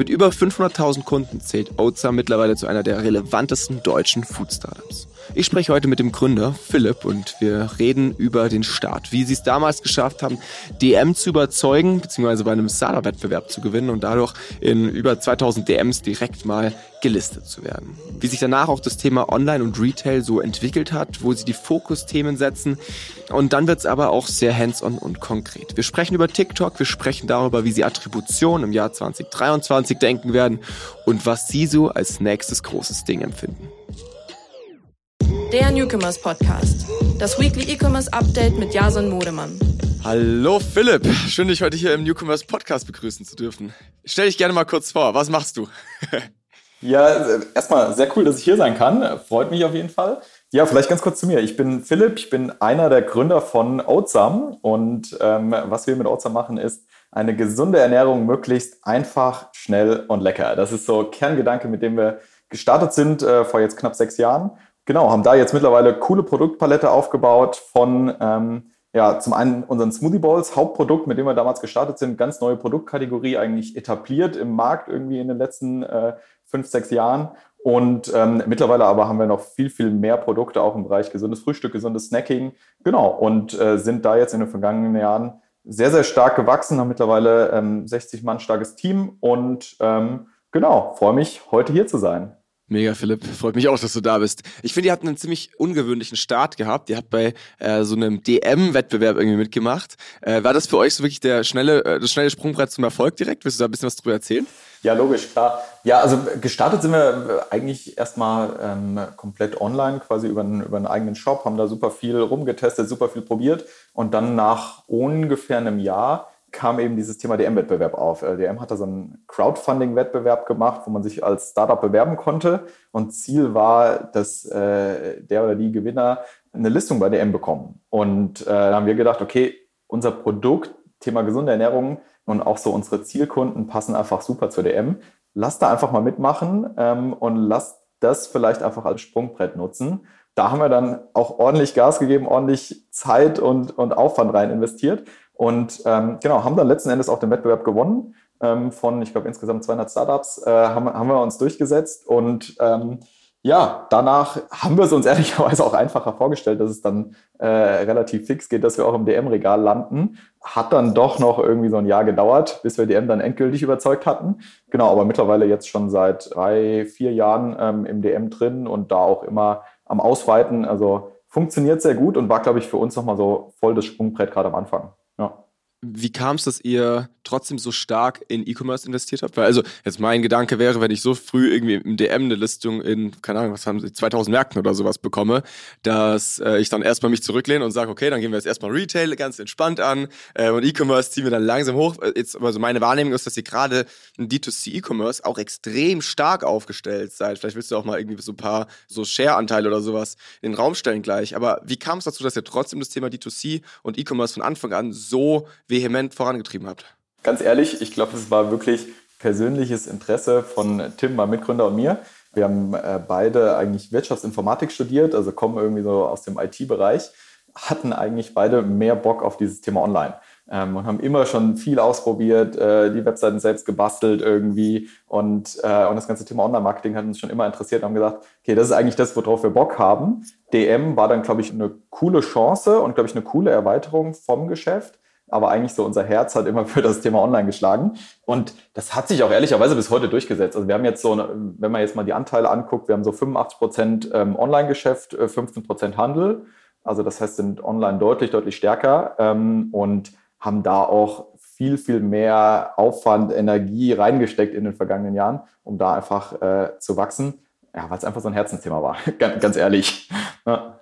Mit über 500.000 Kunden zählt Oatza mittlerweile zu einer der relevantesten deutschen Food-Startups. Ich spreche heute mit dem Gründer Philipp und wir reden über den Start, wie sie es damals geschafft haben, DM zu überzeugen, beziehungsweise bei einem Startup-Wettbewerb zu gewinnen und dadurch in über 2000 DMs direkt mal gelistet zu werden. Wie sich danach auch das Thema Online und Retail so entwickelt hat, wo sie die Fokusthemen setzen. Und dann wird es aber auch sehr hands-on und konkret. Wir sprechen über TikTok, wir sprechen darüber, wie sie Attribution im Jahr 2023 denken werden und was sie so als nächstes großes Ding empfinden. Der Newcomers Podcast. Das Weekly E-Commerce Update mit Jason Modemann. Hallo Philipp, schön dich heute hier im Newcomers Podcast begrüßen zu dürfen. Stell dich gerne mal kurz vor, was machst du? ja, erstmal sehr cool, dass ich hier sein kann. Freut mich auf jeden Fall. Ja, vielleicht ganz kurz zu mir. Ich bin Philipp, ich bin einer der Gründer von Oatsam und ähm, was wir mit Oatsam machen ist, eine gesunde Ernährung möglichst einfach, schnell und lecker. Das ist so Kerngedanke, mit dem wir gestartet sind äh, vor jetzt knapp sechs Jahren genau, haben da jetzt mittlerweile coole Produktpalette aufgebaut von ähm, ja, zum einen unseren Smoothie Bowls, Hauptprodukt, mit dem wir damals gestartet sind, ganz neue Produktkategorie eigentlich etabliert im Markt irgendwie in den letzten äh, fünf, sechs Jahren. Und ähm, mittlerweile aber haben wir noch viel, viel mehr Produkte auch im Bereich gesundes Frühstück, gesundes Snacking. Genau. Und äh, sind da jetzt in den vergangenen Jahren sehr, sehr stark gewachsen, haben mittlerweile ähm, 60 Mann starkes Team und ähm, genau, freue mich, heute hier zu sein. Mega, Philipp. Freut mich auch, dass du da bist. Ich finde, ihr habt einen ziemlich ungewöhnlichen Start gehabt. Ihr habt bei äh, so einem DM-Wettbewerb irgendwie mitgemacht. Äh, war das für euch so wirklich der schnelle, äh, das schnelle Sprungbrett zum Erfolg direkt? Willst du da ein bisschen was drüber erzählen? Ja, logisch, klar. Ja, also gestartet sind wir eigentlich erstmal ähm, komplett online, quasi über einen, über einen eigenen Shop, haben da super viel rumgetestet, super viel probiert und dann nach ungefähr einem Jahr kam eben dieses Thema DM-Wettbewerb auf. Äh, DM hat da so einen Crowdfunding-Wettbewerb gemacht, wo man sich als Startup bewerben konnte. Und Ziel war, dass äh, der oder die Gewinner eine Listung bei DM bekommen. Und äh, da haben wir gedacht, okay, unser Produkt, Thema gesunde Ernährung und auch so unsere Zielkunden passen einfach super zur DM. Lass da einfach mal mitmachen ähm, und lass das vielleicht einfach als Sprungbrett nutzen. Da haben wir dann auch ordentlich Gas gegeben, ordentlich Zeit und, und Aufwand rein investiert und ähm, genau, haben dann letzten Endes auch den Wettbewerb gewonnen. Ähm, von, ich glaube, insgesamt 200 Startups äh, haben, haben wir uns durchgesetzt. Und ähm, ja, danach haben wir es uns ehrlicherweise auch einfacher vorgestellt, dass es dann äh, relativ fix geht, dass wir auch im DM-Regal landen. Hat dann doch noch irgendwie so ein Jahr gedauert, bis wir DM dann endgültig überzeugt hatten. Genau, aber mittlerweile jetzt schon seit drei, vier Jahren ähm, im DM drin und da auch immer am Ausweiten. Also funktioniert sehr gut und war, glaube ich, für uns nochmal so voll das Sprungbrett gerade am Anfang. Ja. Wie kam es, dass ihr trotzdem so stark in E-Commerce investiert habt? Weil also jetzt mein Gedanke wäre, wenn ich so früh irgendwie im DM eine Listung in, keine Ahnung, was haben sie, 2000 Märkten oder sowas bekomme, dass äh, ich dann erstmal mich zurücklehne und sage, okay, dann gehen wir jetzt erstmal Retail ganz entspannt an äh, und E-Commerce ziehen wir dann langsam hoch. Äh, jetzt, also meine Wahrnehmung ist, dass ihr gerade in D2C E-Commerce auch extrem stark aufgestellt seid. Vielleicht willst du auch mal irgendwie so ein paar so Share-Anteile oder sowas in den Raum stellen gleich. Aber wie kam es dazu, dass ihr trotzdem das Thema D2C und E-Commerce von Anfang an so vehement vorangetrieben habt? Ganz ehrlich, ich glaube, es war wirklich persönliches Interesse von Tim, meinem Mitgründer und mir. Wir haben äh, beide eigentlich Wirtschaftsinformatik studiert, also kommen irgendwie so aus dem IT-Bereich, hatten eigentlich beide mehr Bock auf dieses Thema Online ähm, und haben immer schon viel ausprobiert, äh, die Webseiten selbst gebastelt irgendwie und, äh, und das ganze Thema Online-Marketing hat uns schon immer interessiert und haben gesagt, okay, das ist eigentlich das, worauf wir Bock haben. DM war dann, glaube ich, eine coole Chance und, glaube ich, eine coole Erweiterung vom Geschäft aber eigentlich so unser Herz hat immer für das Thema Online geschlagen. Und das hat sich auch ehrlicherweise bis heute durchgesetzt. Also wir haben jetzt so, wenn man jetzt mal die Anteile anguckt, wir haben so 85 Prozent ähm, Online-Geschäft, 15 äh, Prozent Handel. Also das heißt, sind online deutlich, deutlich stärker ähm, und haben da auch viel, viel mehr Aufwand, Energie reingesteckt in den vergangenen Jahren, um da einfach äh, zu wachsen. Ja, weil es einfach so ein Herzensthema war, ganz, ehrlich. Ja.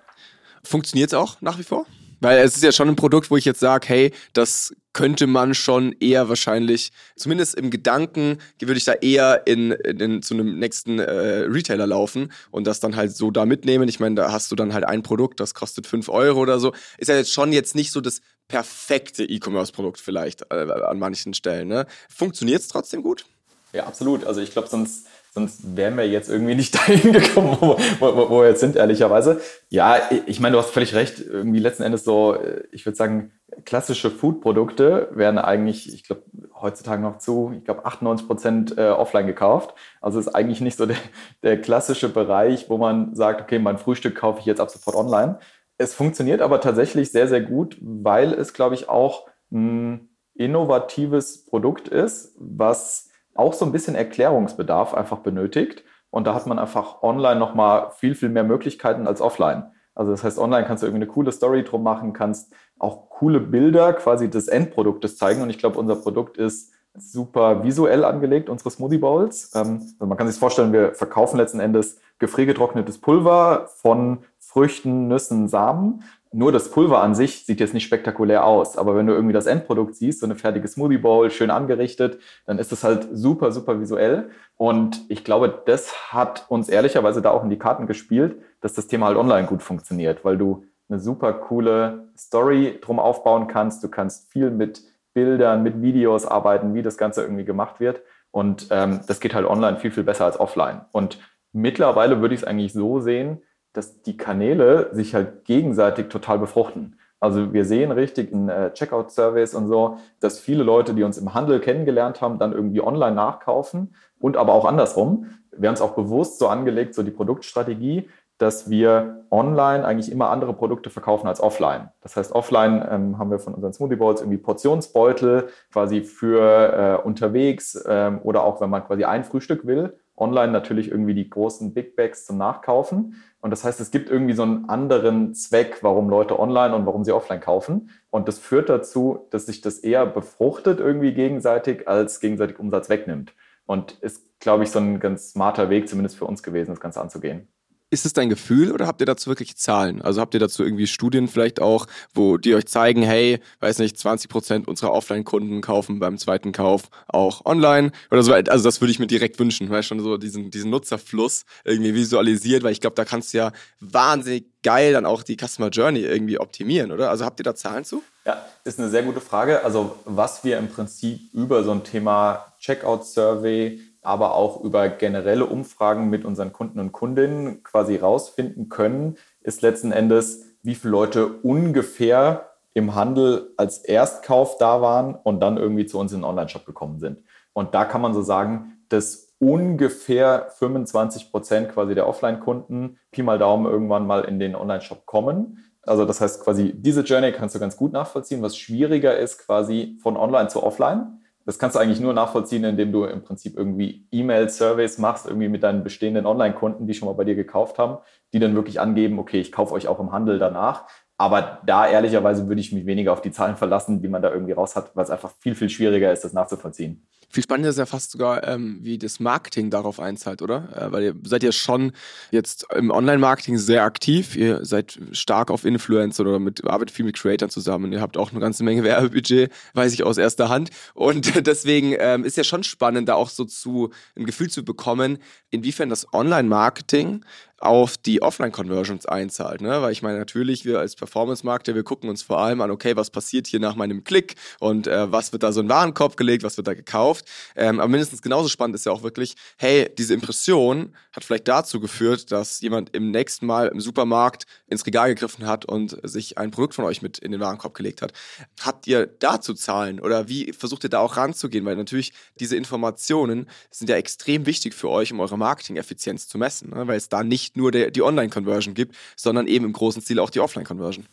Funktioniert es auch nach wie vor? Weil es ist ja schon ein Produkt, wo ich jetzt sage, hey, das könnte man schon eher wahrscheinlich, zumindest im Gedanken, würde ich da eher in, in, in zu einem nächsten äh, Retailer laufen und das dann halt so da mitnehmen. Ich meine, da hast du dann halt ein Produkt, das kostet 5 Euro oder so. Ist ja jetzt schon jetzt nicht so das perfekte E-Commerce-Produkt vielleicht äh, an manchen Stellen. Ne? Funktioniert es trotzdem gut? Ja, absolut. Also ich glaube, sonst, sonst wären wir jetzt irgendwie nicht dahin gekommen, wo, wo, wo wir jetzt sind, ehrlicherweise. Ja, ich meine, du hast völlig recht. Irgendwie letzten Endes so, ich würde sagen, klassische Food-Produkte werden eigentlich, ich glaube, heutzutage noch zu, ich glaube, 98 Prozent äh, offline gekauft. Also ist eigentlich nicht so der, der klassische Bereich, wo man sagt, okay, mein Frühstück kaufe ich jetzt ab sofort online. Es funktioniert aber tatsächlich sehr, sehr gut, weil es, glaube ich, auch ein innovatives Produkt ist, was auch so ein bisschen Erklärungsbedarf einfach benötigt. Und da hat man einfach online nochmal viel, viel mehr Möglichkeiten als offline. Also das heißt, online kannst du irgendwie eine coole Story drum machen, kannst auch coole Bilder quasi des Endproduktes zeigen. Und ich glaube, unser Produkt ist super visuell angelegt, unsere Smoothie Bowls. Ähm, also man kann sich vorstellen, wir verkaufen letzten Endes gefriergetrocknetes Pulver von Früchten, Nüssen, Samen. Nur das Pulver an sich sieht jetzt nicht spektakulär aus, aber wenn du irgendwie das Endprodukt siehst, so eine fertige Smoothie Bowl, schön angerichtet, dann ist es halt super, super visuell. Und ich glaube, das hat uns ehrlicherweise da auch in die Karten gespielt, dass das Thema halt online gut funktioniert, weil du eine super coole Story drum aufbauen kannst. Du kannst viel mit Bildern, mit Videos arbeiten, wie das Ganze irgendwie gemacht wird. Und ähm, das geht halt online viel, viel besser als offline. Und mittlerweile würde ich es eigentlich so sehen, dass die Kanäle sich halt gegenseitig total befruchten. Also wir sehen richtig in äh, Checkout-Surveys und so, dass viele Leute, die uns im Handel kennengelernt haben, dann irgendwie online nachkaufen und aber auch andersrum. Wir haben es auch bewusst so angelegt, so die Produktstrategie, dass wir online eigentlich immer andere Produkte verkaufen als offline. Das heißt, offline ähm, haben wir von unseren Smoothie Bowls irgendwie Portionsbeutel quasi für äh, unterwegs ähm, oder auch wenn man quasi ein Frühstück will. Online natürlich irgendwie die großen Big Bags zum Nachkaufen. Und das heißt, es gibt irgendwie so einen anderen Zweck, warum Leute online und warum sie offline kaufen. Und das führt dazu, dass sich das eher befruchtet irgendwie gegenseitig, als gegenseitig Umsatz wegnimmt. Und ist, glaube ich, so ein ganz smarter Weg zumindest für uns gewesen, das Ganze anzugehen. Ist es dein Gefühl oder habt ihr dazu wirklich Zahlen? Also habt ihr dazu irgendwie Studien vielleicht auch, wo die euch zeigen, hey, weiß nicht, 20 Prozent unserer Offline-Kunden kaufen beim zweiten Kauf auch online oder so. Also das würde ich mir direkt wünschen, weil schon so diesen, diesen Nutzerfluss irgendwie visualisiert, weil ich glaube, da kannst du ja wahnsinnig geil dann auch die Customer Journey irgendwie optimieren, oder? Also habt ihr da Zahlen zu? Ja, ist eine sehr gute Frage. Also was wir im Prinzip über so ein Thema Checkout-Survey aber auch über generelle Umfragen mit unseren Kunden und Kundinnen quasi rausfinden können, ist letzten Endes, wie viele Leute ungefähr im Handel als Erstkauf da waren und dann irgendwie zu uns in den Online-Shop gekommen sind. Und da kann man so sagen, dass ungefähr 25 Prozent quasi der Offline-Kunden Pi mal Daumen irgendwann mal in den Online-Shop kommen. Also das heißt quasi, diese Journey kannst du ganz gut nachvollziehen. Was schwieriger ist quasi von Online zu Offline. Das kannst du eigentlich nur nachvollziehen, indem du im Prinzip irgendwie E-Mail-Surveys machst, irgendwie mit deinen bestehenden Online-Kunden, die schon mal bei dir gekauft haben, die dann wirklich angeben, okay, ich kaufe euch auch im Handel danach. Aber da ehrlicherweise würde ich mich weniger auf die Zahlen verlassen, die man da irgendwie raus hat, weil es einfach viel, viel schwieriger ist, das nachzuvollziehen. Viel spannender ist ja fast sogar, ähm, wie das Marketing darauf einzahlt, oder? Äh, weil ihr seid ja schon jetzt im Online-Marketing sehr aktiv. Ihr seid stark auf Influencer oder mit, arbeitet viel mit Creators zusammen. Ihr habt auch eine ganze Menge Werbebudget, weiß ich aus erster Hand. Und deswegen ähm, ist ja schon spannend, da auch so zu ein Gefühl zu bekommen, inwiefern das Online-Marketing auf die Offline-Conversions einzahlt. Ne? Weil ich meine, natürlich, wir als Performance-Markter, wir gucken uns vor allem an, okay, was passiert hier nach meinem Klick und äh, was wird da so in Warenkorb gelegt, was wird da gekauft. Ähm, aber mindestens genauso spannend ist ja auch wirklich, hey, diese Impression hat vielleicht dazu geführt, dass jemand im nächsten Mal im Supermarkt ins Regal gegriffen hat und sich ein Produkt von euch mit in den Warenkorb gelegt hat. Habt ihr dazu Zahlen oder wie versucht ihr da auch ranzugehen? Weil natürlich diese Informationen sind ja extrem wichtig für euch, um eure Marketing-Effizienz zu messen, ne? weil es da nicht nur der, die Online-Conversion gibt, sondern eben im großen Ziel auch die Offline-Conversion.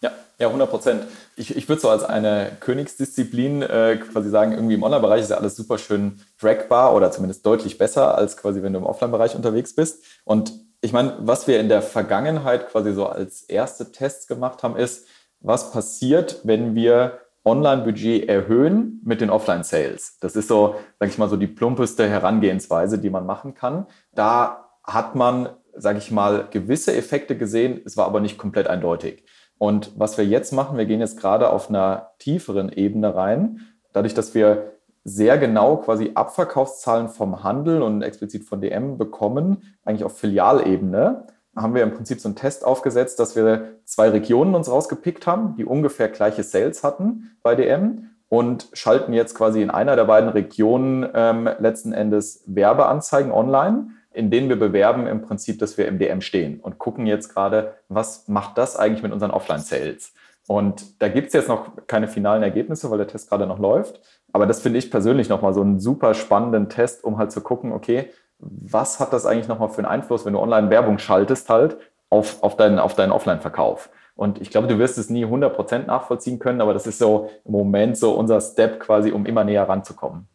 Ja, ja, 100 Prozent. Ich, ich würde so als eine Königsdisziplin äh, quasi sagen, irgendwie im Online-Bereich ist ja alles super schön trackbar oder zumindest deutlich besser, als quasi wenn du im Offline-Bereich unterwegs bist. Und ich meine, was wir in der Vergangenheit quasi so als erste Tests gemacht haben, ist, was passiert, wenn wir Online-Budget erhöhen mit den Offline-Sales. Das ist so, sage ich mal, so die plumpeste Herangehensweise, die man machen kann. Da hat man, sage ich mal, gewisse Effekte gesehen, es war aber nicht komplett eindeutig. Und was wir jetzt machen, wir gehen jetzt gerade auf einer tieferen Ebene rein, dadurch, dass wir sehr genau quasi Abverkaufszahlen vom Handel und explizit von DM bekommen, eigentlich auf Filialebene, haben wir im Prinzip so einen Test aufgesetzt, dass wir zwei Regionen uns rausgepickt haben, die ungefähr gleiche Sales hatten bei DM und schalten jetzt quasi in einer der beiden Regionen ähm, letzten Endes Werbeanzeigen online, in denen wir bewerben im Prinzip, dass wir im DM stehen und gucken jetzt gerade, was macht das eigentlich mit unseren Offline-Sales? Und da gibt es jetzt noch keine finalen Ergebnisse, weil der Test gerade noch läuft. Aber das finde ich persönlich nochmal so einen super spannenden Test, um halt zu gucken, okay, was hat das eigentlich nochmal für einen Einfluss, wenn du online Werbung schaltest halt auf, auf deinen, auf deinen Offline-Verkauf? Und ich glaube, du wirst es nie 100% nachvollziehen können, aber das ist so im Moment so unser Step quasi, um immer näher ranzukommen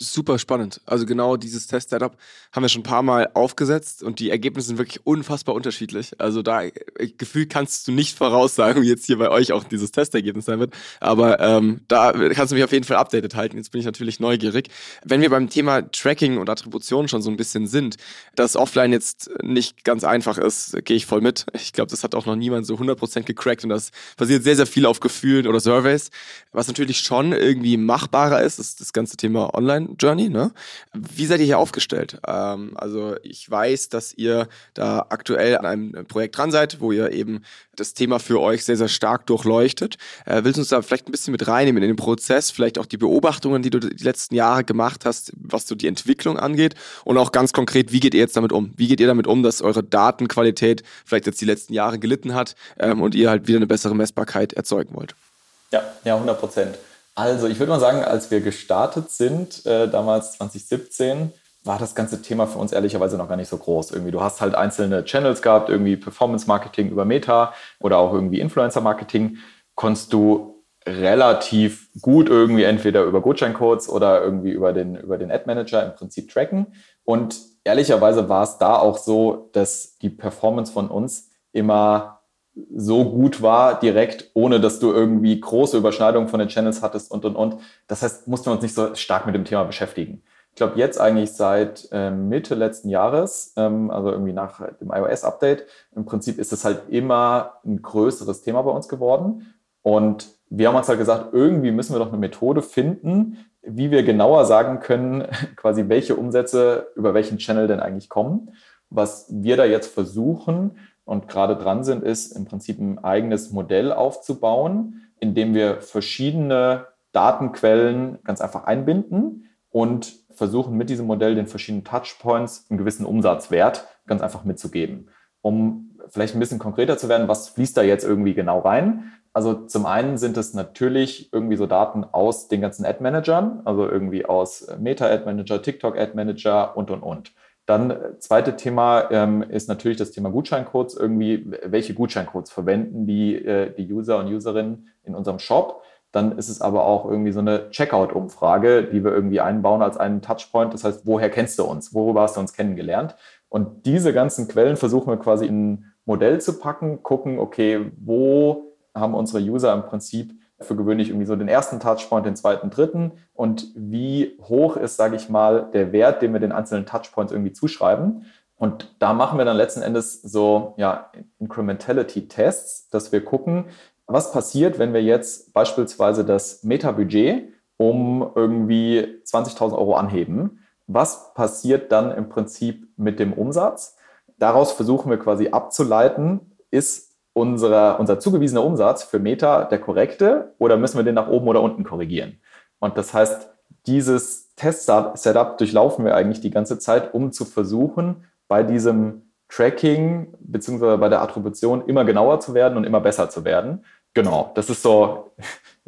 super spannend. Also genau dieses Test-Setup haben wir schon ein paar Mal aufgesetzt und die Ergebnisse sind wirklich unfassbar unterschiedlich. Also da äh, Gefühl kannst du nicht voraussagen, wie jetzt hier bei euch auch dieses Testergebnis sein wird. Aber ähm, da kannst du mich auf jeden Fall updated halten. Jetzt bin ich natürlich neugierig. Wenn wir beim Thema Tracking und Attribution schon so ein bisschen sind, dass offline jetzt nicht ganz einfach ist, gehe ich voll mit. Ich glaube, das hat auch noch niemand so 100% gecrackt und das basiert sehr, sehr viel auf Gefühlen oder Surveys. Was natürlich schon irgendwie machbarer ist, ist das ganze Thema Online Journey. Ne? Wie seid ihr hier aufgestellt? Ähm, also ich weiß, dass ihr da aktuell an einem Projekt dran seid, wo ihr eben das Thema für euch sehr, sehr stark durchleuchtet. Äh, willst du uns da vielleicht ein bisschen mit reinnehmen in den Prozess, vielleicht auch die Beobachtungen, die du die letzten Jahre gemacht hast, was so die Entwicklung angeht und auch ganz konkret, wie geht ihr jetzt damit um? Wie geht ihr damit um, dass eure Datenqualität vielleicht jetzt die letzten Jahre gelitten hat ähm, und ihr halt wieder eine bessere Messbarkeit erzeugen wollt? Ja, ja, 100 Prozent. Also ich würde mal sagen, als wir gestartet sind, äh, damals 2017, war das ganze Thema für uns ehrlicherweise noch gar nicht so groß. Irgendwie, du hast halt einzelne Channels gehabt, irgendwie Performance Marketing über Meta oder auch irgendwie Influencer Marketing, konntest du relativ gut irgendwie entweder über Gutscheincodes oder irgendwie über den, über den Ad Manager im Prinzip tracken. Und ehrlicherweise war es da auch so, dass die Performance von uns immer so gut war direkt, ohne dass du irgendwie große Überschneidungen von den Channels hattest und, und, und. Das heißt, mussten wir uns nicht so stark mit dem Thema beschäftigen. Ich glaube, jetzt eigentlich seit ähm, Mitte letzten Jahres, ähm, also irgendwie nach dem iOS-Update, im Prinzip ist es halt immer ein größeres Thema bei uns geworden. Und wir haben uns halt gesagt, irgendwie müssen wir doch eine Methode finden, wie wir genauer sagen können, quasi welche Umsätze über welchen Channel denn eigentlich kommen. Was wir da jetzt versuchen, und gerade dran sind, ist im Prinzip ein eigenes Modell aufzubauen, in dem wir verschiedene Datenquellen ganz einfach einbinden und versuchen mit diesem Modell den verschiedenen Touchpoints einen gewissen Umsatzwert ganz einfach mitzugeben. Um vielleicht ein bisschen konkreter zu werden, was fließt da jetzt irgendwie genau rein? Also zum einen sind es natürlich irgendwie so Daten aus den ganzen Ad-Managern, also irgendwie aus Meta-Ad-Manager, TikTok-Ad-Manager und, und, und. Dann äh, zweite Thema ähm, ist natürlich das Thema Gutscheincodes. Irgendwie, welche Gutscheincodes verwenden die, äh, die User und Userinnen in unserem Shop? Dann ist es aber auch irgendwie so eine Checkout-Umfrage, die wir irgendwie einbauen als einen Touchpoint. Das heißt, woher kennst du uns? Worüber hast du uns kennengelernt? Und diese ganzen Quellen versuchen wir quasi in ein Modell zu packen, gucken, okay, wo haben unsere User im Prinzip für gewöhnlich irgendwie so den ersten Touchpoint, den zweiten, dritten und wie hoch ist, sage ich mal, der Wert, den wir den einzelnen Touchpoints irgendwie zuschreiben. Und da machen wir dann letzten Endes so ja, Incrementality-Tests, dass wir gucken, was passiert, wenn wir jetzt beispielsweise das Meta-Budget um irgendwie 20.000 Euro anheben. Was passiert dann im Prinzip mit dem Umsatz? Daraus versuchen wir quasi abzuleiten, ist unserer, unser zugewiesener Umsatz für Meta der korrekte oder müssen wir den nach oben oder unten korrigieren? Und das heißt, dieses Test-Setup durchlaufen wir eigentlich die ganze Zeit, um zu versuchen, bei diesem Tracking beziehungsweise bei der Attribution immer genauer zu werden und immer besser zu werden. Genau, das ist so,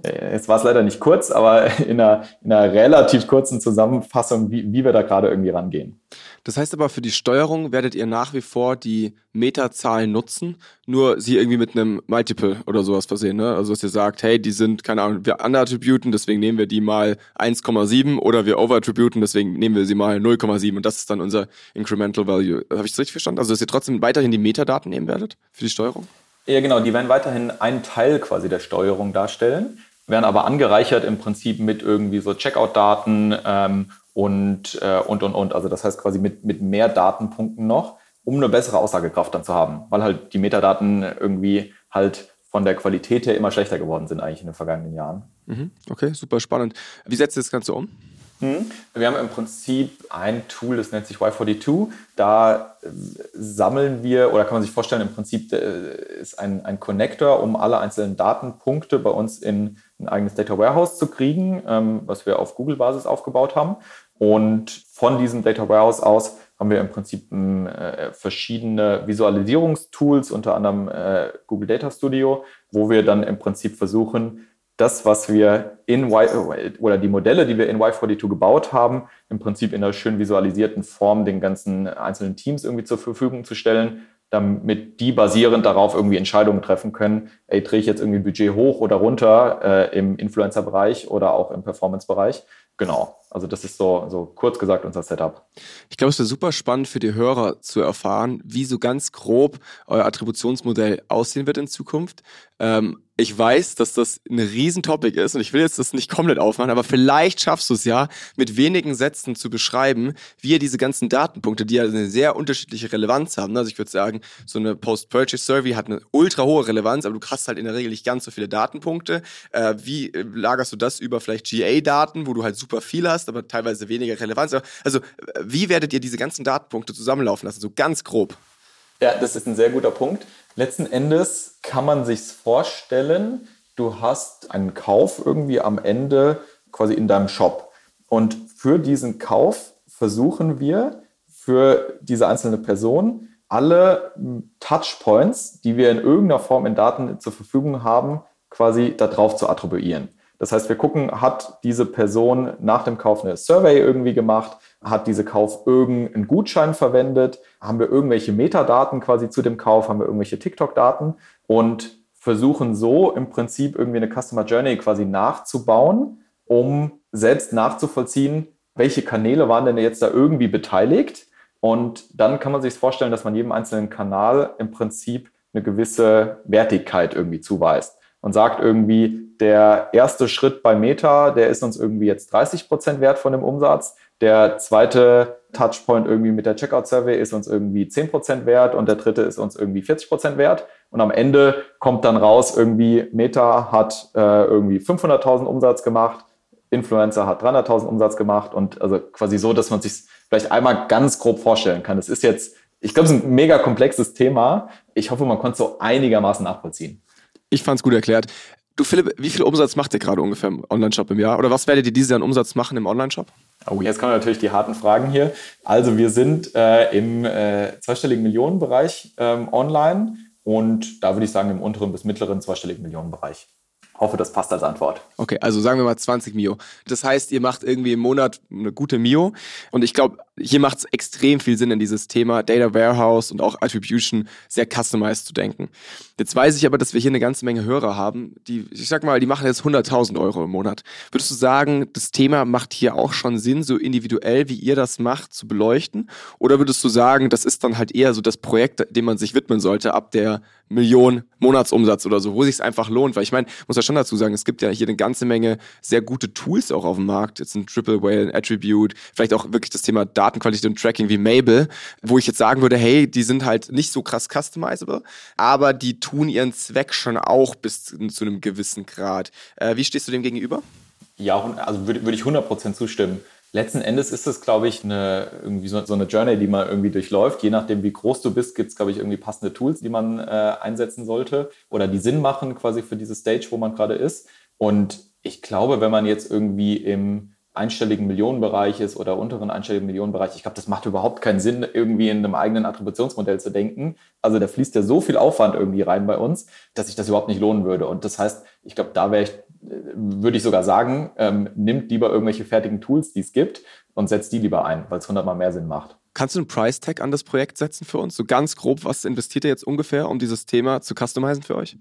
jetzt war es leider nicht kurz, aber in einer, in einer relativ kurzen Zusammenfassung, wie, wie wir da gerade irgendwie rangehen. Das heißt aber, für die Steuerung werdet ihr nach wie vor die Metazahlen nutzen, nur sie irgendwie mit einem Multiple oder sowas versehen. Ne? Also dass ihr sagt, hey, die sind, keine Ahnung, wir underattributen, deswegen nehmen wir die mal 1,7 oder wir overattributen, deswegen nehmen wir sie mal 0,7 und das ist dann unser Incremental Value. Habe ich das richtig verstanden? Also dass ihr trotzdem weiterhin die Metadaten nehmen werdet für die Steuerung? Ja, genau, die werden weiterhin einen Teil quasi der Steuerung darstellen, werden aber angereichert im Prinzip mit irgendwie so Checkout-Daten ähm, und, äh, und, und, und. Also das heißt quasi mit, mit mehr Datenpunkten noch, um eine bessere Aussagekraft dann zu haben, weil halt die Metadaten irgendwie halt von der Qualität her immer schlechter geworden sind eigentlich in den vergangenen Jahren. Mhm. Okay, super spannend. Wie setzt ihr das Ganze um? Hm. Wir haben im Prinzip ein Tool, das nennt sich Y42. Da äh, sammeln wir, oder kann man sich vorstellen, im Prinzip äh, ist ein, ein Connector, um alle einzelnen Datenpunkte bei uns in ein eigenes Data Warehouse zu kriegen, ähm, was wir auf Google-Basis aufgebaut haben. Und von diesem Data Warehouse aus haben wir im Prinzip äh, verschiedene Visualisierungstools, unter anderem äh, Google Data Studio, wo wir dann im Prinzip versuchen, das, was wir in y, oder die Modelle, die wir in Y42 gebaut haben, im Prinzip in einer schön visualisierten Form den ganzen einzelnen Teams irgendwie zur Verfügung zu stellen, damit die basierend darauf irgendwie Entscheidungen treffen können, ey, drehe ich jetzt irgendwie Budget hoch oder runter äh, im Influencer-Bereich oder auch im Performance-Bereich. Genau, also das ist so, so kurz gesagt unser Setup. Ich glaube, es wäre super spannend für die Hörer zu erfahren, wie so ganz grob euer Attributionsmodell aussehen wird in Zukunft. Ähm, ich weiß, dass das ein Riesentopic ist und ich will jetzt das nicht komplett aufmachen, aber vielleicht schaffst du es ja, mit wenigen Sätzen zu beschreiben, wie ihr diese ganzen Datenpunkte, die ja eine sehr unterschiedliche Relevanz haben. Also ich würde sagen, so eine Post-Purchase-Survey hat eine ultra hohe Relevanz, aber du hast halt in der Regel nicht ganz so viele Datenpunkte. Äh, wie lagerst du das über vielleicht GA-Daten, wo du halt super viel hast, aber teilweise weniger Relevanz? Also wie werdet ihr diese ganzen Datenpunkte zusammenlaufen lassen, so ganz grob? Ja, das ist ein sehr guter Punkt. Letzten Endes kann man sich vorstellen, du hast einen Kauf irgendwie am Ende quasi in deinem Shop. Und für diesen Kauf versuchen wir für diese einzelne Person alle Touchpoints, die wir in irgendeiner Form in Daten zur Verfügung haben, quasi darauf zu attribuieren. Das heißt, wir gucken, hat diese Person nach dem Kauf eine Survey irgendwie gemacht? Hat diese Kauf irgendeinen Gutschein verwendet? Haben wir irgendwelche Metadaten quasi zu dem Kauf? Haben wir irgendwelche TikTok-Daten? Und versuchen so im Prinzip irgendwie eine Customer Journey quasi nachzubauen, um selbst nachzuvollziehen, welche Kanäle waren denn jetzt da irgendwie beteiligt. Und dann kann man sich vorstellen, dass man jedem einzelnen Kanal im Prinzip eine gewisse Wertigkeit irgendwie zuweist und sagt irgendwie, der erste Schritt bei Meta, der ist uns irgendwie jetzt 30 Prozent wert von dem Umsatz. Der zweite Touchpoint irgendwie mit der Checkout-Survey ist uns irgendwie 10 Prozent wert und der dritte ist uns irgendwie 40 Prozent wert. Und am Ende kommt dann raus, irgendwie Meta hat äh, irgendwie 500.000 Umsatz gemacht, Influencer hat 300.000 Umsatz gemacht und also quasi so, dass man sich vielleicht einmal ganz grob vorstellen kann. Es ist jetzt, ich glaube, es ist ein mega komplexes Thema. Ich hoffe, man konnte es so einigermaßen nachvollziehen. Ich fand es gut erklärt. Du Philipp, wie viel Umsatz macht ihr gerade ungefähr im Online-Shop im Jahr? Oder was werdet ihr dieses Jahr an Umsatz machen im Online-Shop? Oh, jetzt kommen natürlich die harten Fragen hier. Also wir sind äh, im äh, zweistelligen Millionenbereich ähm, online und da würde ich sagen im unteren bis mittleren zweistelligen Millionenbereich hoffe, das passt als Antwort. Okay, also sagen wir mal 20 Mio. Das heißt, ihr macht irgendwie im Monat eine gute Mio. Und ich glaube, hier macht es extrem viel Sinn, in dieses Thema Data Warehouse und auch Attribution sehr customized zu denken. Jetzt weiß ich aber, dass wir hier eine ganze Menge Hörer haben, die, ich sag mal, die machen jetzt 100.000 Euro im Monat. Würdest du sagen, das Thema macht hier auch schon Sinn, so individuell, wie ihr das macht, zu beleuchten? Oder würdest du sagen, das ist dann halt eher so das Projekt, dem man sich widmen sollte, ab der Million Monatsumsatz oder so, wo sich es einfach lohnt? Weil ich meine, muss ja schon dazu sagen, es gibt ja hier eine ganze Menge sehr gute Tools auch auf dem Markt. Jetzt ein Triple Whale, ein Attribute, vielleicht auch wirklich das Thema Datenqualität und Tracking wie Mabel, wo ich jetzt sagen würde, hey, die sind halt nicht so krass customizable, aber die tun ihren Zweck schon auch bis zu, zu einem gewissen Grad. Äh, wie stehst du dem gegenüber? Ja, also würde, würde ich 100% zustimmen. Letzten Endes ist es, glaube ich, eine, irgendwie so, so, eine Journey, die man irgendwie durchläuft. Je nachdem, wie groß du bist, gibt es, glaube ich, irgendwie passende Tools, die man äh, einsetzen sollte oder die Sinn machen quasi für diese Stage, wo man gerade ist. Und ich glaube, wenn man jetzt irgendwie im einstelligen Millionenbereich ist oder unteren einstelligen Millionenbereich, ich glaube, das macht überhaupt keinen Sinn, irgendwie in einem eigenen Attributionsmodell zu denken. Also da fließt ja so viel Aufwand irgendwie rein bei uns, dass sich das überhaupt nicht lohnen würde. Und das heißt, ich glaube, da wäre ich, würde ich sogar sagen, ähm, nimmt lieber irgendwelche fertigen Tools, die es gibt, und setzt die lieber ein, weil es hundertmal mehr Sinn macht. Kannst du einen Price Tag an das Projekt setzen für uns? So ganz grob, was investiert ihr jetzt ungefähr, um dieses Thema zu customizen für euch?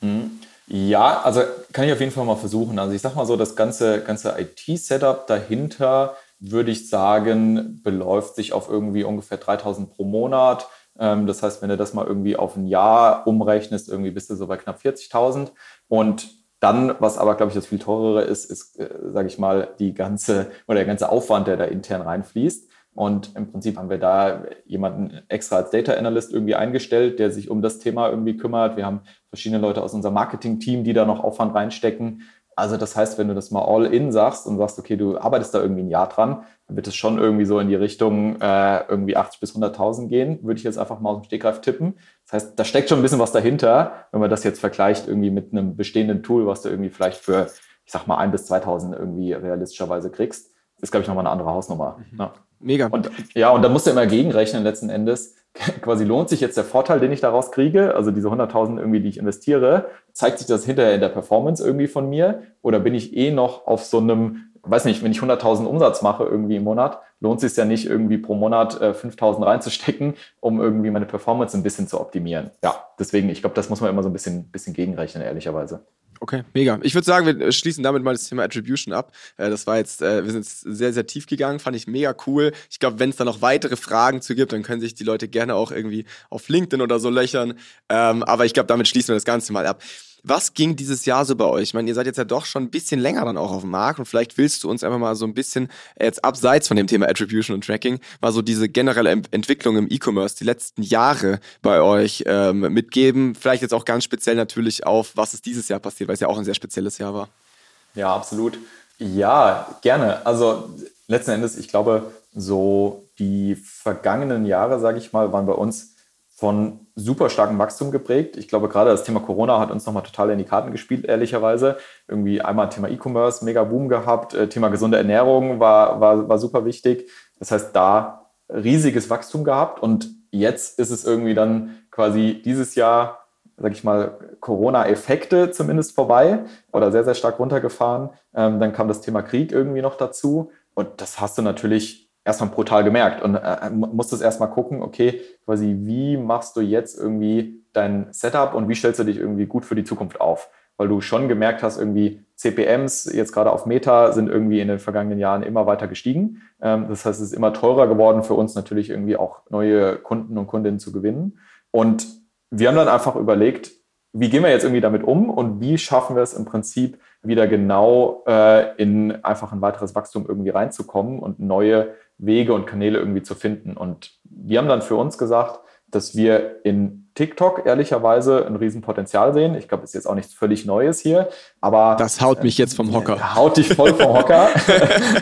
Mhm. Ja, also kann ich auf jeden Fall mal versuchen. Also ich sag mal so, das ganze, ganze IT-Setup dahinter, würde ich sagen, beläuft sich auf irgendwie ungefähr 3000 pro Monat. Ähm, das heißt, wenn du das mal irgendwie auf ein Jahr umrechnest, irgendwie bist du so bei knapp 40.000. Und dann, was aber, glaube ich, das viel teurere ist, ist, äh, sage ich mal, die ganze oder der ganze Aufwand, der da intern reinfließt. Und im Prinzip haben wir da jemanden extra als Data Analyst irgendwie eingestellt, der sich um das Thema irgendwie kümmert. Wir haben verschiedene Leute aus unserem Marketing-Team, die da noch Aufwand reinstecken. Also das heißt, wenn du das mal all in sagst und sagst, okay, du arbeitest da irgendwie ein Jahr dran, dann wird es schon irgendwie so in die Richtung äh, irgendwie 80 bis 100.000 gehen, würde ich jetzt einfach mal aus dem Stegreif tippen. Das heißt, da steckt schon ein bisschen was dahinter, wenn man das jetzt vergleicht irgendwie mit einem bestehenden Tool, was du irgendwie vielleicht für, ich sag mal, ein bis 2.000 irgendwie realistischerweise kriegst. Das ist, glaube ich, nochmal eine andere Hausnummer. Mhm. Ja. Mega. Und, ja, und da musst du immer gegenrechnen letzten Endes. Quasi lohnt sich jetzt der Vorteil, den ich daraus kriege, also diese 100.000 irgendwie, die ich investiere, zeigt sich das hinterher in der Performance irgendwie von mir? Oder bin ich eh noch auf so einem, weiß nicht, wenn ich 100.000 Umsatz mache irgendwie im Monat, lohnt sich ja nicht irgendwie pro Monat äh, 5.000 reinzustecken, um irgendwie meine Performance ein bisschen zu optimieren. Ja, deswegen, ich glaube, das muss man immer so ein bisschen, bisschen gegenrechnen, ehrlicherweise. Okay, mega. Ich würde sagen, wir schließen damit mal das Thema Attribution ab. Äh, das war jetzt, äh, wir sind jetzt sehr, sehr tief gegangen, fand ich mega cool. Ich glaube, wenn es da noch weitere Fragen zu gibt, dann können sich die Leute gerne auch irgendwie auf LinkedIn oder so löchern. Ähm, aber ich glaube, damit schließen wir das Ganze mal ab. Was ging dieses Jahr so bei euch? Ich meine, ihr seid jetzt ja doch schon ein bisschen länger dann auch auf dem Markt und vielleicht willst du uns einfach mal so ein bisschen jetzt abseits von dem Thema Attribution und Tracking mal so diese generelle Entwicklung im E-Commerce die letzten Jahre bei euch ähm, mitgeben. Vielleicht jetzt auch ganz speziell natürlich auf, was ist dieses Jahr passiert, weil es ja auch ein sehr spezielles Jahr war. Ja, absolut. Ja, gerne. Also letzten Endes, ich glaube, so die vergangenen Jahre, sage ich mal, waren bei uns von super starkem Wachstum geprägt. Ich glaube, gerade das Thema Corona hat uns nochmal total in die Karten gespielt, ehrlicherweise. Irgendwie einmal Thema E-Commerce, mega Boom gehabt, äh, Thema gesunde Ernährung war, war, war super wichtig. Das heißt, da riesiges Wachstum gehabt und jetzt ist es irgendwie dann quasi dieses Jahr, sag ich mal, Corona-Effekte zumindest vorbei oder sehr, sehr stark runtergefahren. Ähm, dann kam das Thema Krieg irgendwie noch dazu und das hast du natürlich erstmal brutal gemerkt und äh, musstest erstmal gucken, okay, quasi, wie machst du jetzt irgendwie dein Setup und wie stellst du dich irgendwie gut für die Zukunft auf? Weil du schon gemerkt hast, irgendwie CPMs jetzt gerade auf Meta sind irgendwie in den vergangenen Jahren immer weiter gestiegen. Ähm, das heißt, es ist immer teurer geworden für uns natürlich irgendwie auch neue Kunden und Kundinnen zu gewinnen. Und wir haben dann einfach überlegt, wie gehen wir jetzt irgendwie damit um und wie schaffen wir es im Prinzip wieder genau äh, in einfach ein weiteres Wachstum irgendwie reinzukommen und neue Wege und Kanäle irgendwie zu finden. Und wir haben dann für uns gesagt, dass wir in TikTok ehrlicherweise ein Riesenpotenzial sehen. Ich glaube, es ist jetzt auch nichts völlig Neues hier, aber. Das haut mich jetzt vom Hocker. Äh, haut dich voll vom Hocker.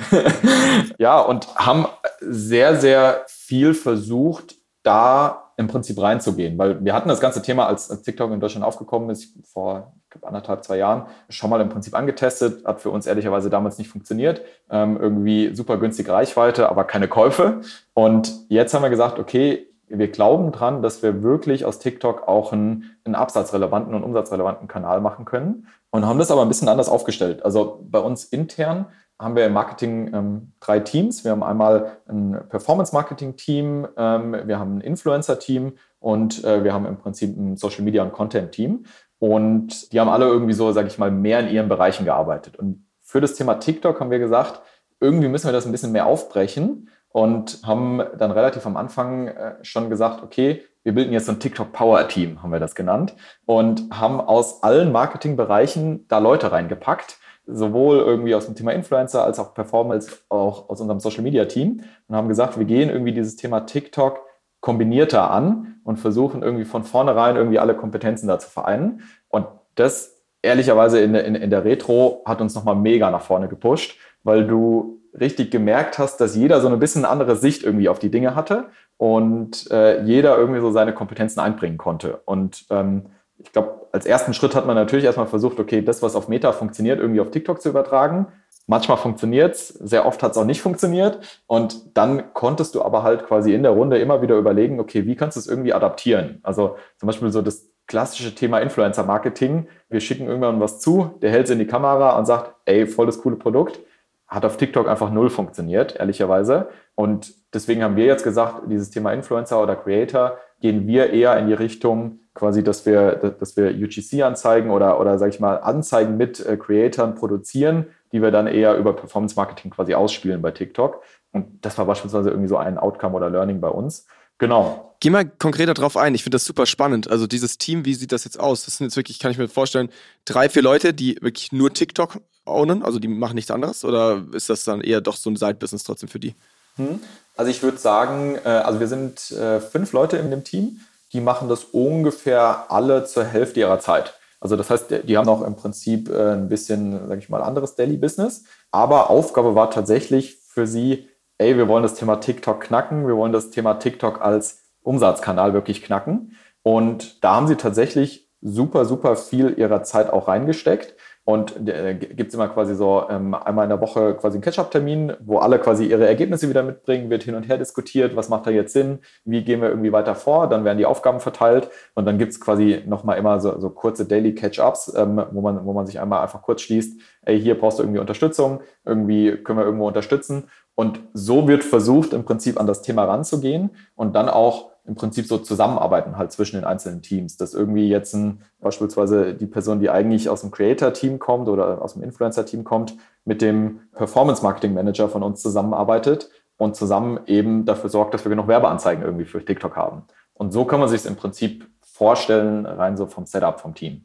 ja, und haben sehr, sehr viel versucht, da im Prinzip reinzugehen, weil wir hatten das ganze Thema, als, TikTok in Deutschland aufgekommen ist, vor glaube, anderthalb, zwei Jahren schon mal im Prinzip angetestet. Hat für uns ehrlicherweise damals nicht funktioniert. Ähm, irgendwie super günstige Reichweite, aber keine Käufe. Und jetzt haben wir gesagt, okay, wir glauben dran, dass wir wirklich aus TikTok auch einen, einen absatzrelevanten und umsatzrelevanten Kanal machen können und haben das aber ein bisschen anders aufgestellt. Also bei uns intern haben wir im Marketing ähm, drei Teams. Wir haben einmal ein Performance-Marketing-Team, ähm, wir haben ein Influencer-Team und äh, wir haben im Prinzip ein Social-Media- und Content-Team. Und die haben alle irgendwie so, sage ich mal, mehr in ihren Bereichen gearbeitet. Und für das Thema TikTok haben wir gesagt, irgendwie müssen wir das ein bisschen mehr aufbrechen und haben dann relativ am Anfang äh, schon gesagt, okay, wir bilden jetzt so ein TikTok Power Team, haben wir das genannt, und haben aus allen Marketingbereichen da Leute reingepackt, sowohl irgendwie aus dem Thema Influencer als auch Performance, auch aus unserem Social Media Team und haben gesagt, wir gehen irgendwie dieses Thema TikTok kombinierter an und versuchen irgendwie von vornherein irgendwie alle Kompetenzen da zu vereinen. Und das ehrlicherweise in, in, in der Retro hat uns nochmal mega nach vorne gepusht, weil du richtig gemerkt hast, dass jeder so ein bisschen andere Sicht irgendwie auf die Dinge hatte und äh, jeder irgendwie so seine Kompetenzen einbringen konnte. Und ähm, ich glaube, als ersten Schritt hat man natürlich erstmal versucht, okay, das, was auf Meta funktioniert, irgendwie auf TikTok zu übertragen. Manchmal funktioniert es, sehr oft hat es auch nicht funktioniert. Und dann konntest du aber halt quasi in der Runde immer wieder überlegen, okay, wie kannst du es irgendwie adaptieren? Also zum Beispiel so das klassische Thema Influencer-Marketing. Wir schicken irgendwann was zu, der hält es in die Kamera und sagt, ey, voll das coole Produkt. Hat auf TikTok einfach null funktioniert, ehrlicherweise. Und deswegen haben wir jetzt gesagt, dieses Thema Influencer oder Creator gehen wir eher in die Richtung, quasi, dass wir, dass wir UGC-Anzeigen oder, oder sage ich mal, Anzeigen mit äh, Creatoren produzieren, die wir dann eher über Performance Marketing quasi ausspielen bei TikTok. Und das war beispielsweise irgendwie so ein Outcome oder Learning bei uns. Genau. Geh mal konkreter drauf ein. Ich finde das super spannend. Also dieses Team, wie sieht das jetzt aus? Das sind jetzt wirklich, kann ich mir vorstellen, drei, vier Leute, die wirklich nur TikTok ownen, also die machen nichts anderes? Oder ist das dann eher doch so ein Side-Business trotzdem für die? Hm. Also ich würde sagen, äh, also wir sind äh, fünf Leute in dem Team, die machen das ungefähr alle zur Hälfte ihrer Zeit. Also das heißt, die haben auch im Prinzip äh, ein bisschen, sage ich mal, anderes Daily Business. Aber Aufgabe war tatsächlich für sie, ey, wir wollen das Thema TikTok knacken, wir wollen das Thema TikTok als Umsatzkanal wirklich knacken. Und da haben sie tatsächlich super, super viel ihrer Zeit auch reingesteckt. Und äh, gibt es immer quasi so ähm, einmal in der Woche quasi einen Catch-up-Termin, wo alle quasi ihre Ergebnisse wieder mitbringen, wird hin und her diskutiert, was macht da jetzt Sinn, wie gehen wir irgendwie weiter vor, dann werden die Aufgaben verteilt und dann gibt es quasi nochmal immer so, so kurze Daily Catch-ups, ähm, wo, man, wo man sich einmal einfach kurz schließt, ey, hier brauchst du irgendwie Unterstützung, irgendwie können wir irgendwo unterstützen. Und so wird versucht, im Prinzip an das Thema ranzugehen und dann auch im Prinzip so zusammenarbeiten halt zwischen den einzelnen Teams. Dass irgendwie jetzt ein, beispielsweise die Person, die eigentlich aus dem Creator-Team kommt oder aus dem Influencer-Team kommt, mit dem Performance-Marketing-Manager von uns zusammenarbeitet und zusammen eben dafür sorgt, dass wir genug Werbeanzeigen irgendwie für TikTok haben. Und so kann man sich es im Prinzip vorstellen, rein so vom Setup vom Team.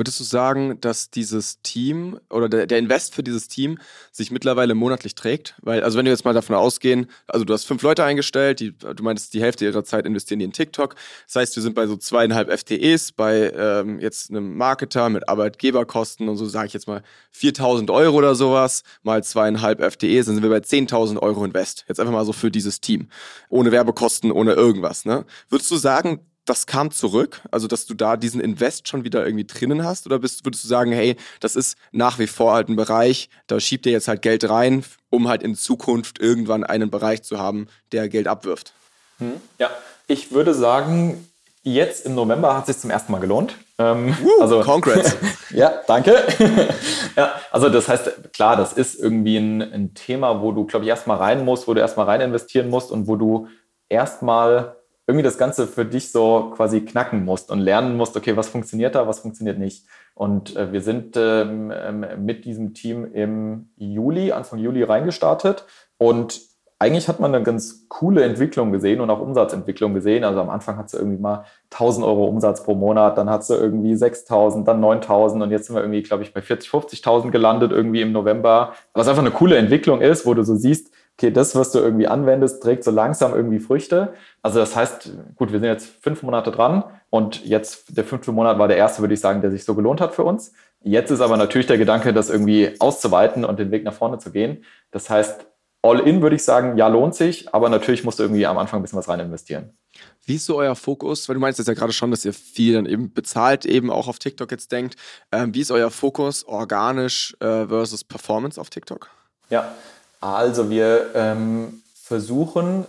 Würdest du sagen, dass dieses Team oder der, der, Invest für dieses Team sich mittlerweile monatlich trägt? Weil, also wenn wir jetzt mal davon ausgehen, also du hast fünf Leute eingestellt, die, du meintest, die Hälfte ihrer Zeit investieren die in TikTok. Das heißt, wir sind bei so zweieinhalb FTEs, bei ähm, jetzt einem Marketer mit Arbeitgeberkosten und so, sage ich jetzt mal 4000 Euro oder sowas, mal zweieinhalb FTEs, dann sind wir bei 10.000 Euro Invest. Jetzt einfach mal so für dieses Team. Ohne Werbekosten, ohne irgendwas. Ne? Würdest du sagen, das kam zurück? Also, dass du da diesen Invest schon wieder irgendwie drinnen hast? Oder bist, würdest du sagen, hey, das ist nach wie vor halt ein Bereich, da schiebt ihr jetzt halt Geld rein, um halt in Zukunft irgendwann einen Bereich zu haben, der Geld abwirft? Hm, ja, ich würde sagen, jetzt im November hat es sich zum ersten Mal gelohnt. Ähm, uh, also, congrats. ja, danke. ja, also das heißt, klar, das ist irgendwie ein, ein Thema, wo du, glaube ich, erstmal rein musst, wo du erstmal rein investieren musst und wo du erstmal irgendwie das Ganze für dich so quasi knacken musst und lernen musst, okay, was funktioniert da, was funktioniert nicht. Und äh, wir sind ähm, ähm, mit diesem Team im Juli, Anfang Juli reingestartet und eigentlich hat man eine ganz coole Entwicklung gesehen und auch Umsatzentwicklung gesehen. Also am Anfang hat sie irgendwie mal 1000 Euro Umsatz pro Monat, dann hat sie irgendwie 6000, dann 9000 und jetzt sind wir irgendwie, glaube ich, bei 40, 50.000 gelandet irgendwie im November. Was einfach eine coole Entwicklung ist, wo du so siehst, okay, das, was du irgendwie anwendest, trägt so langsam irgendwie Früchte. Also das heißt, gut, wir sind jetzt fünf Monate dran und jetzt der fünfte Monat war der erste, würde ich sagen, der sich so gelohnt hat für uns. Jetzt ist aber natürlich der Gedanke, das irgendwie auszuweiten und den Weg nach vorne zu gehen. Das heißt, all in würde ich sagen, ja, lohnt sich, aber natürlich musst du irgendwie am Anfang ein bisschen was rein investieren. Wie ist so euer Fokus? Weil du meinst jetzt ja gerade schon, dass ihr viel dann eben bezahlt, eben auch auf TikTok jetzt denkt. Ähm, wie ist euer Fokus organisch äh, versus Performance auf TikTok? Ja, also wir ähm, versuchen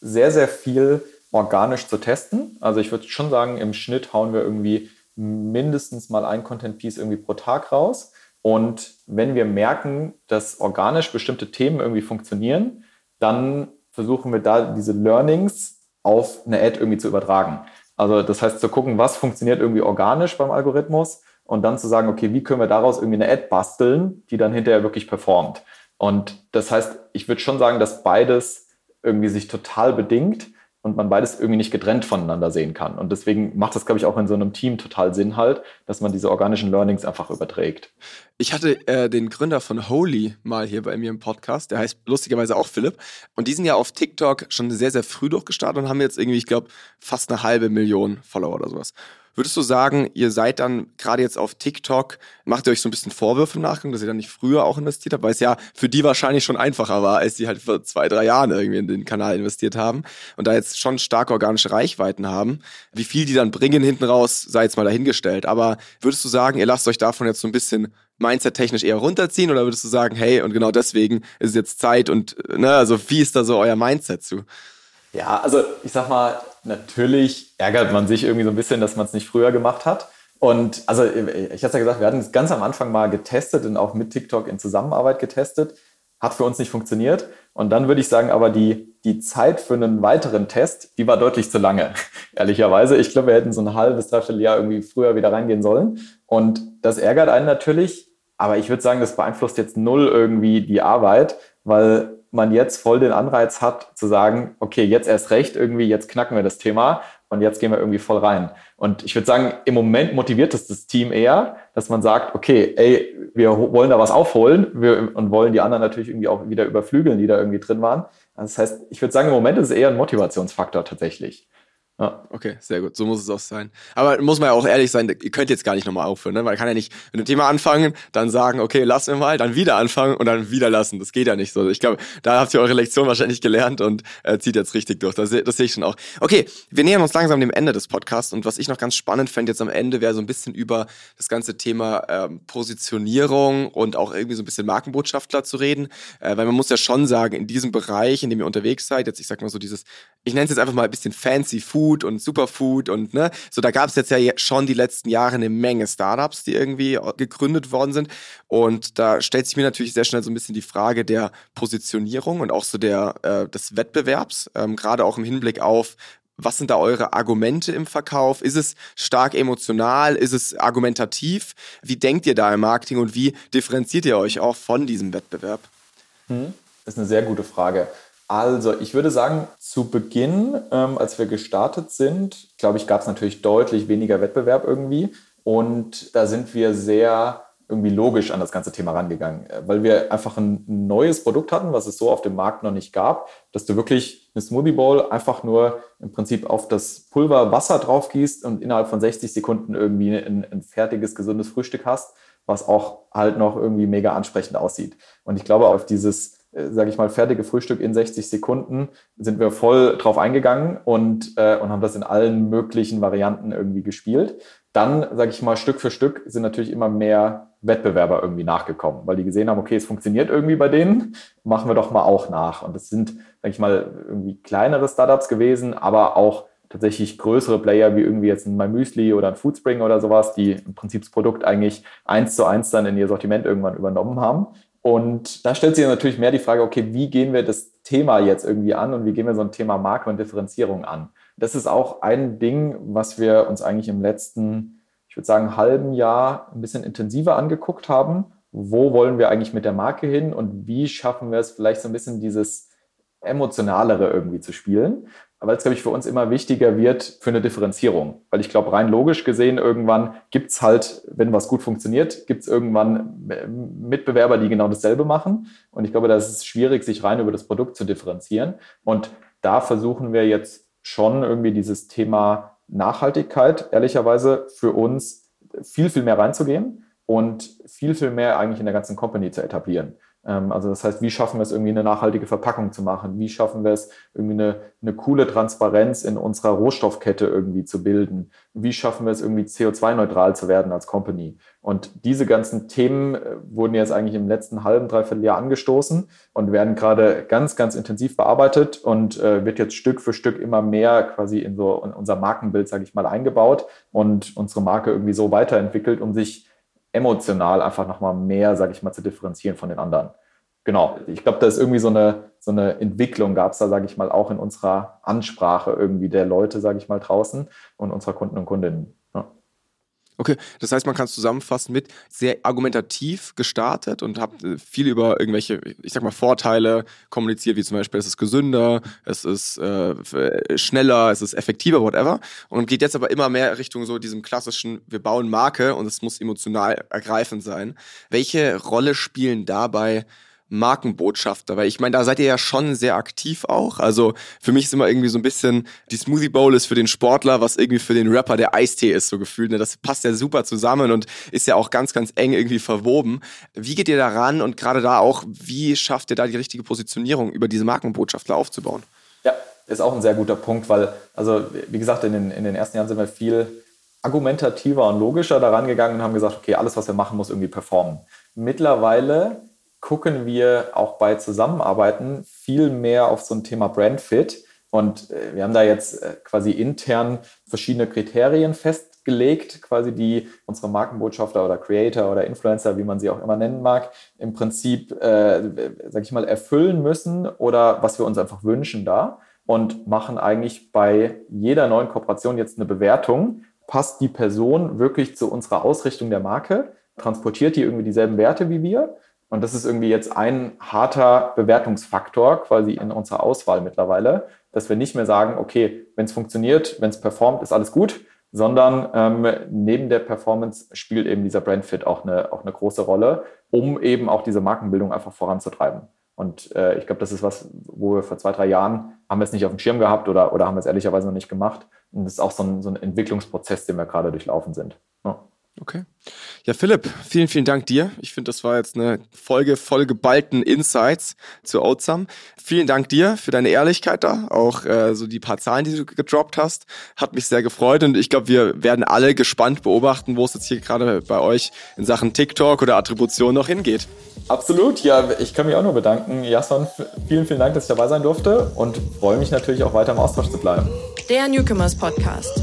sehr, sehr viel organisch zu testen. Also ich würde schon sagen, im Schnitt hauen wir irgendwie mindestens mal ein Content-Piece irgendwie pro Tag raus. Und wenn wir merken, dass organisch bestimmte Themen irgendwie funktionieren, dann versuchen wir da diese Learnings auf eine Ad irgendwie zu übertragen. Also das heißt zu gucken, was funktioniert irgendwie organisch beim Algorithmus und dann zu sagen, okay, wie können wir daraus irgendwie eine Ad basteln, die dann hinterher wirklich performt. Und das heißt, ich würde schon sagen, dass beides irgendwie sich total bedingt und man beides irgendwie nicht getrennt voneinander sehen kann. Und deswegen macht das, glaube ich, auch in so einem Team total Sinn halt, dass man diese organischen Learnings einfach überträgt. Ich hatte äh, den Gründer von Holy mal hier bei mir im Podcast, der heißt lustigerweise auch Philipp. Und die sind ja auf TikTok schon sehr, sehr früh durchgestartet und haben jetzt irgendwie, ich glaube, fast eine halbe Million Follower oder sowas. Würdest du sagen, ihr seid dann gerade jetzt auf TikTok, macht ihr euch so ein bisschen Vorwürfe im Nachgang, dass ihr dann nicht früher auch investiert habt, weil es ja für die wahrscheinlich schon einfacher war, als die halt vor zwei, drei Jahren irgendwie in den Kanal investiert haben und da jetzt schon stark organische Reichweiten haben. Wie viel die dann bringen hinten raus, sei jetzt mal dahingestellt. Aber würdest du sagen, ihr lasst euch davon jetzt so ein bisschen Mindset-technisch eher runterziehen oder würdest du sagen, hey, und genau deswegen ist jetzt Zeit und, ne, also wie ist da so euer Mindset zu? Ja, also ich sag mal, natürlich ärgert man sich irgendwie so ein bisschen, dass man es nicht früher gemacht hat. Und also ich hatte ja gesagt, wir hatten es ganz am Anfang mal getestet und auch mit TikTok in Zusammenarbeit getestet. Hat für uns nicht funktioniert. Und dann würde ich sagen, aber die, die Zeit für einen weiteren Test, die war deutlich zu lange, ehrlicherweise. Ich glaube, wir hätten so ein halbes, dreiviertel Jahr irgendwie früher wieder reingehen sollen. Und das ärgert einen natürlich. Aber ich würde sagen, das beeinflusst jetzt null irgendwie die Arbeit, weil man jetzt voll den Anreiz hat zu sagen, okay, jetzt erst recht irgendwie, jetzt knacken wir das Thema und jetzt gehen wir irgendwie voll rein. Und ich würde sagen, im Moment motiviert es das Team eher, dass man sagt, okay, ey, wir wollen da was aufholen wir, und wollen die anderen natürlich irgendwie auch wieder überflügeln, die da irgendwie drin waren. Das heißt, ich würde sagen, im Moment ist es eher ein Motivationsfaktor tatsächlich. Ja. Okay, sehr gut. So muss es auch sein. Aber muss man ja auch ehrlich sein, ihr könnt jetzt gar nicht nochmal aufhören, ne? Man kann ja nicht mit dem Thema anfangen, dann sagen, okay, lassen wir mal, dann wieder anfangen und dann wieder lassen. Das geht ja nicht so. Ich glaube, da habt ihr eure Lektion wahrscheinlich gelernt und äh, zieht jetzt richtig durch. Das, das sehe ich schon auch. Okay, wir nähern uns langsam dem Ende des Podcasts und was ich noch ganz spannend fände jetzt am Ende, wäre so ein bisschen über das ganze Thema ähm, Positionierung und auch irgendwie so ein bisschen Markenbotschafter zu reden. Äh, weil man muss ja schon sagen, in diesem Bereich, in dem ihr unterwegs seid, jetzt ich sag mal so dieses, ich nenne es jetzt einfach mal ein bisschen fancy Food, Food und Superfood und ne, so da gab es jetzt ja schon die letzten Jahre eine Menge Startups, die irgendwie gegründet worden sind. Und da stellt sich mir natürlich sehr schnell so ein bisschen die Frage der Positionierung und auch so der äh, des Wettbewerbs, ähm, gerade auch im Hinblick auf was sind da eure Argumente im Verkauf? Ist es stark emotional? Ist es argumentativ? Wie denkt ihr da im Marketing und wie differenziert ihr euch auch von diesem Wettbewerb? Hm, das ist eine sehr gute Frage. Also, ich würde sagen, zu Beginn, ähm, als wir gestartet sind, glaube ich, gab es natürlich deutlich weniger Wettbewerb irgendwie. Und da sind wir sehr irgendwie logisch an das ganze Thema rangegangen, äh, weil wir einfach ein neues Produkt hatten, was es so auf dem Markt noch nicht gab, dass du wirklich eine Smoothie Bowl einfach nur im Prinzip auf das Pulver Wasser drauf gießt und innerhalb von 60 Sekunden irgendwie ein, ein fertiges, gesundes Frühstück hast, was auch halt noch irgendwie mega ansprechend aussieht. Und ich glaube, auf dieses sage ich mal, fertige Frühstück in 60 Sekunden, sind wir voll drauf eingegangen und, äh, und haben das in allen möglichen Varianten irgendwie gespielt. Dann, sage ich mal, Stück für Stück sind natürlich immer mehr Wettbewerber irgendwie nachgekommen, weil die gesehen haben, okay, es funktioniert irgendwie bei denen, machen wir doch mal auch nach. Und das sind, sage ich mal, irgendwie kleinere Startups gewesen, aber auch tatsächlich größere Player wie irgendwie jetzt ein MyMüsli oder ein Foodspring oder sowas, die im Prinzip das Produkt eigentlich eins zu eins dann in ihr Sortiment irgendwann übernommen haben. Und da stellt sich natürlich mehr die Frage, okay, wie gehen wir das Thema jetzt irgendwie an und wie gehen wir so ein Thema Marke und Differenzierung an? Das ist auch ein Ding, was wir uns eigentlich im letzten, ich würde sagen, halben Jahr ein bisschen intensiver angeguckt haben. Wo wollen wir eigentlich mit der Marke hin und wie schaffen wir es vielleicht so ein bisschen dieses emotionalere irgendwie zu spielen? Weil es, glaube ich, für uns immer wichtiger wird für eine Differenzierung. Weil ich glaube, rein logisch gesehen, irgendwann gibt's halt, wenn was gut funktioniert, gibt's irgendwann Mitbewerber, die genau dasselbe machen. Und ich glaube, da ist es schwierig, sich rein über das Produkt zu differenzieren. Und da versuchen wir jetzt schon irgendwie dieses Thema Nachhaltigkeit, ehrlicherweise, für uns viel, viel mehr reinzugehen und viel, viel mehr eigentlich in der ganzen Company zu etablieren. Ähm, also das heißt, wie schaffen wir es irgendwie eine nachhaltige Verpackung zu machen? Wie schaffen wir es irgendwie eine, eine coole Transparenz in unserer Rohstoffkette irgendwie zu bilden? Wie schaffen wir es irgendwie CO2-neutral zu werden als Company? Und diese ganzen Themen äh, wurden jetzt eigentlich im letzten halben, dreiviertel Jahr angestoßen und werden gerade ganz, ganz intensiv bearbeitet und äh, wird jetzt Stück für Stück immer mehr quasi in so in unser Markenbild, sage ich mal, eingebaut und unsere Marke irgendwie so weiterentwickelt, um sich emotional einfach nochmal mehr, sage ich mal, zu differenzieren von den anderen. Genau, ich glaube, da ist irgendwie so eine, so eine Entwicklung, gab es da, sage ich mal, auch in unserer Ansprache irgendwie der Leute, sage ich mal, draußen und unserer Kunden und Kundinnen. Okay, das heißt, man kann es zusammenfassen mit sehr argumentativ gestartet und habt äh, viel über irgendwelche, ich sag mal, Vorteile kommuniziert, wie zum Beispiel, es ist gesünder, es ist äh, schneller, es ist effektiver, whatever. Und geht jetzt aber immer mehr Richtung so diesem klassischen, wir bauen Marke und es muss emotional ergreifend sein. Welche Rolle spielen dabei Markenbotschafter? Weil ich meine, da seid ihr ja schon sehr aktiv auch. Also für mich ist immer irgendwie so ein bisschen, die Smoothie Bowl ist für den Sportler, was irgendwie für den Rapper der Eistee ist, so gefühlt. Ne? Das passt ja super zusammen und ist ja auch ganz, ganz eng irgendwie verwoben. Wie geht ihr da ran und gerade da auch, wie schafft ihr da die richtige Positionierung über diese Markenbotschafter aufzubauen? Ja, ist auch ein sehr guter Punkt, weil, also wie gesagt, in den, in den ersten Jahren sind wir viel argumentativer und logischer daran gegangen und haben gesagt, okay, alles, was wir machen, muss irgendwie performen. Mittlerweile gucken wir auch bei Zusammenarbeiten viel mehr auf so ein Thema Brandfit. Und äh, wir haben da jetzt äh, quasi intern verschiedene Kriterien festgelegt, quasi die unsere Markenbotschafter oder Creator oder Influencer, wie man sie auch immer nennen mag, im Prinzip, äh, sag ich mal, erfüllen müssen oder was wir uns einfach wünschen da und machen eigentlich bei jeder neuen Kooperation jetzt eine Bewertung. Passt die Person wirklich zu unserer Ausrichtung der Marke? Transportiert die irgendwie dieselben Werte wie wir? Und das ist irgendwie jetzt ein harter Bewertungsfaktor quasi in unserer Auswahl mittlerweile, dass wir nicht mehr sagen, okay, wenn es funktioniert, wenn es performt, ist alles gut, sondern ähm, neben der Performance spielt eben dieser Brandfit auch eine, auch eine große Rolle, um eben auch diese Markenbildung einfach voranzutreiben. Und äh, ich glaube, das ist was, wo wir vor zwei, drei Jahren haben wir es nicht auf dem Schirm gehabt oder, oder haben wir es ehrlicherweise noch nicht gemacht. Und das ist auch so ein, so ein Entwicklungsprozess, den wir gerade durchlaufen sind. Ja. Okay. Ja, Philipp, vielen, vielen Dank dir. Ich finde, das war jetzt eine Folge voll geballten Insights zu Oatsam. Vielen Dank dir für deine Ehrlichkeit da, auch äh, so die paar Zahlen, die du gedroppt hast. Hat mich sehr gefreut und ich glaube, wir werden alle gespannt beobachten, wo es jetzt hier gerade bei euch in Sachen TikTok oder Attribution noch hingeht. Absolut, ja, ich kann mich auch nur bedanken. Jason, vielen, vielen Dank, dass ich dabei sein durfte und freue mich natürlich auch weiter im Austausch zu bleiben. Der Newcomers Podcast.